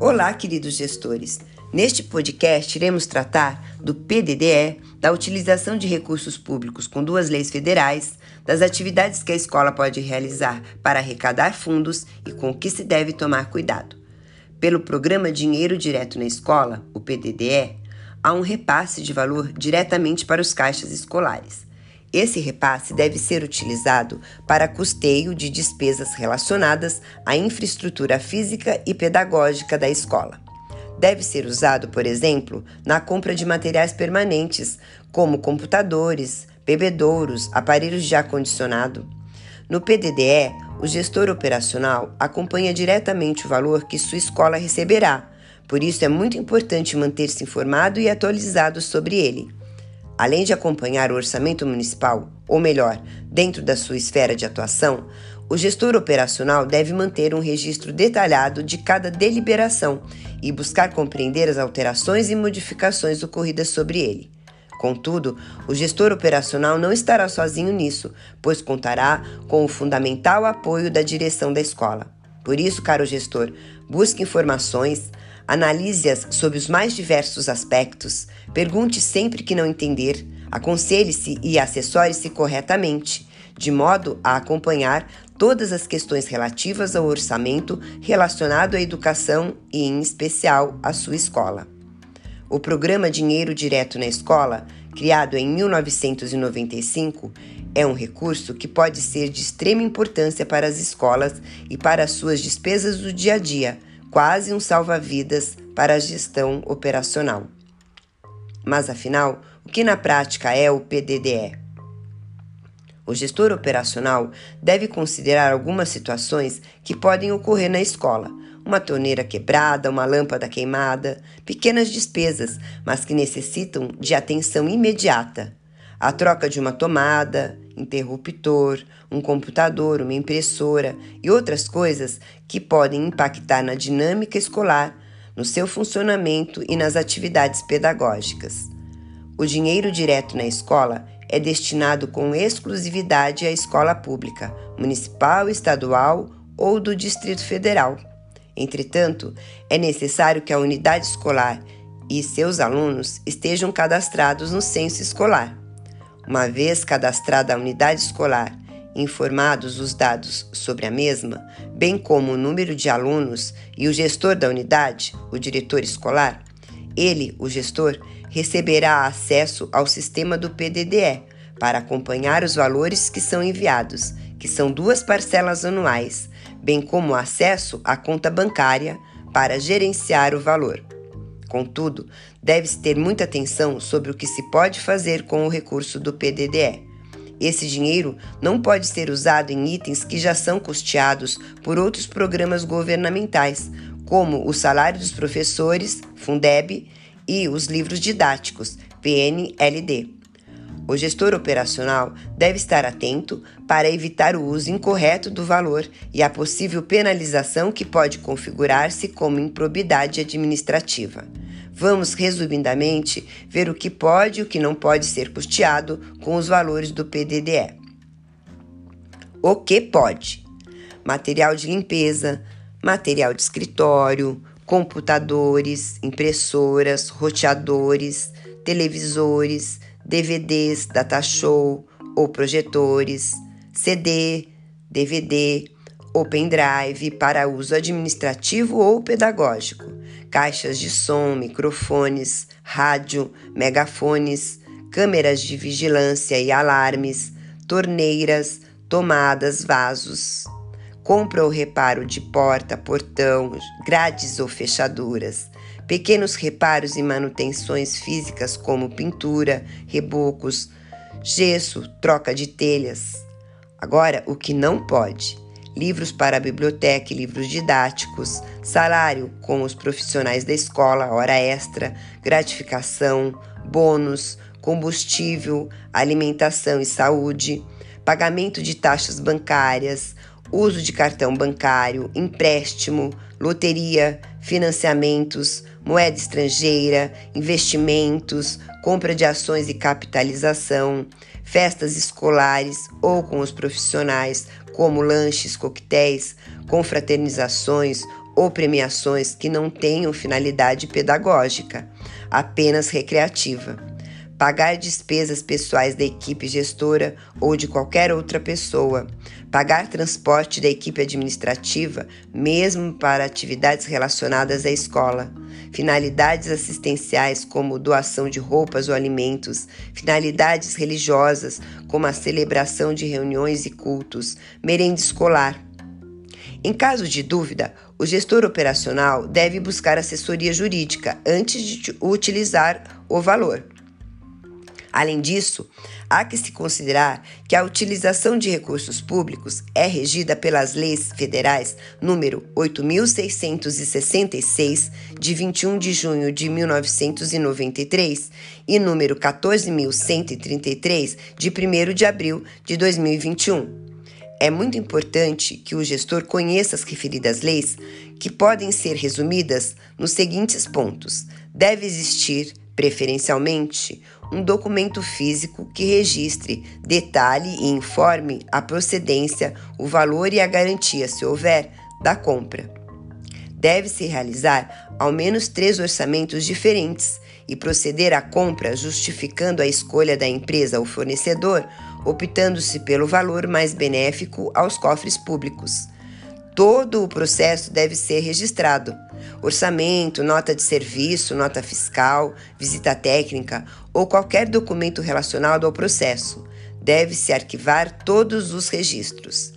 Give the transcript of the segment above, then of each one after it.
Olá, queridos gestores. Neste podcast, iremos tratar do PDDE, da utilização de recursos públicos com duas leis federais, das atividades que a escola pode realizar para arrecadar fundos e com o que se deve tomar cuidado. Pelo programa Dinheiro Direto na Escola, o PDDE, há um repasse de valor diretamente para os caixas escolares. Esse repasse deve ser utilizado para custeio de despesas relacionadas à infraestrutura física e pedagógica da escola. Deve ser usado, por exemplo, na compra de materiais permanentes, como computadores, bebedouros, aparelhos de ar-condicionado. No PDDE, o gestor operacional acompanha diretamente o valor que sua escola receberá, por isso é muito importante manter-se informado e atualizado sobre ele. Além de acompanhar o orçamento municipal, ou melhor, dentro da sua esfera de atuação, o gestor operacional deve manter um registro detalhado de cada deliberação e buscar compreender as alterações e modificações ocorridas sobre ele. Contudo, o gestor operacional não estará sozinho nisso, pois contará com o fundamental apoio da direção da escola. Por isso, caro gestor, busque informações, Analise-as sob os mais diversos aspectos, pergunte sempre que não entender, aconselhe-se e assessore-se corretamente, de modo a acompanhar todas as questões relativas ao orçamento relacionado à educação e, em especial, à sua escola. O programa Dinheiro Direto na Escola, criado em 1995, é um recurso que pode ser de extrema importância para as escolas e para as suas despesas do dia a dia quase um salva-vidas para a gestão operacional. Mas afinal, o que na prática é o PDDE? O gestor operacional deve considerar algumas situações que podem ocorrer na escola, uma torneira quebrada, uma lâmpada queimada, pequenas despesas, mas que necessitam de atenção imediata. A troca de uma tomada, interruptor, um computador, uma impressora e outras coisas que podem impactar na dinâmica escolar, no seu funcionamento e nas atividades pedagógicas. O dinheiro direto na escola é destinado com exclusividade à escola pública, municipal, estadual ou do Distrito Federal. Entretanto, é necessário que a unidade escolar e seus alunos estejam cadastrados no censo escolar. Uma vez cadastrada a unidade escolar, informados os dados sobre a mesma, bem como o número de alunos e o gestor da unidade, o diretor escolar, ele, o gestor, receberá acesso ao sistema do PDDE para acompanhar os valores que são enviados, que são duas parcelas anuais, bem como acesso à conta bancária para gerenciar o valor. Contudo, deve-se ter muita atenção sobre o que se pode fazer com o recurso do PDDE. Esse dinheiro não pode ser usado em itens que já são custeados por outros programas governamentais, como o salário dos professores, Fundeb, e os livros didáticos, PNLD. O gestor operacional deve estar atento para evitar o uso incorreto do valor e a possível penalização que pode configurar-se como improbidade administrativa. Vamos, resumidamente, ver o que pode e o que não pode ser custeado com os valores do PDDE. O que pode? Material de limpeza, material de escritório, computadores, impressoras, roteadores, televisores, DVDs, data show ou projetores, CD, DVD ou pendrive para uso administrativo ou pedagógico, caixas de som, microfones, rádio, megafones, câmeras de vigilância e alarmes, torneiras, tomadas, vasos. Compra ou reparo de porta, portão, grades ou fechaduras pequenos reparos e manutenções físicas como pintura, rebocos, gesso, troca de telhas. Agora, o que não pode: livros para a biblioteca livros didáticos, salário com os profissionais da escola, hora extra, gratificação, bônus, combustível, alimentação e saúde, pagamento de taxas bancárias, uso de cartão bancário, empréstimo, loteria, financiamentos, moeda estrangeira, investimentos, compra de ações e capitalização, festas escolares ou com os profissionais, como lanches, coquetéis, confraternizações ou premiações que não tenham finalidade pedagógica, apenas recreativa. Pagar despesas pessoais da equipe gestora ou de qualquer outra pessoa. Pagar transporte da equipe administrativa, mesmo para atividades relacionadas à escola. Finalidades assistenciais, como doação de roupas ou alimentos. Finalidades religiosas, como a celebração de reuniões e cultos. Merenda escolar em caso de dúvida, o gestor operacional deve buscar assessoria jurídica antes de utilizar o valor. Além disso, há que se considerar que a utilização de recursos públicos é regida pelas leis federais número 8666 de 21 de junho de 1993 e número 14133 de 1 de abril de 2021. É muito importante que o gestor conheça as referidas leis, que podem ser resumidas nos seguintes pontos: deve existir, preferencialmente, um documento físico que registre, detalhe e informe a procedência, o valor e a garantia, se houver, da compra. Deve-se realizar ao menos três orçamentos diferentes e proceder à compra justificando a escolha da empresa ou fornecedor optando-se pelo valor mais benéfico aos cofres públicos. Todo o processo deve ser registrado. Orçamento, nota de serviço, nota fiscal, visita técnica ou qualquer documento relacionado ao processo. Deve-se arquivar todos os registros.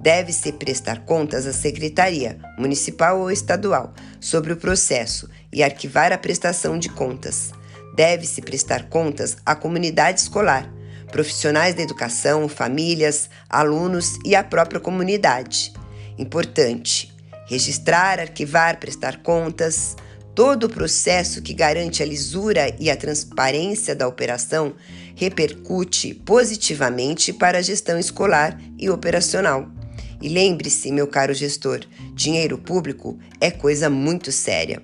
Deve-se prestar contas à Secretaria, municipal ou estadual, sobre o processo e arquivar a prestação de contas. Deve-se prestar contas à comunidade escolar, profissionais da educação, famílias, alunos e a própria comunidade. Importante: registrar, arquivar, prestar contas. Todo o processo que garante a lisura e a transparência da operação repercute positivamente para a gestão escolar e operacional. E lembre-se, meu caro gestor, dinheiro público é coisa muito séria.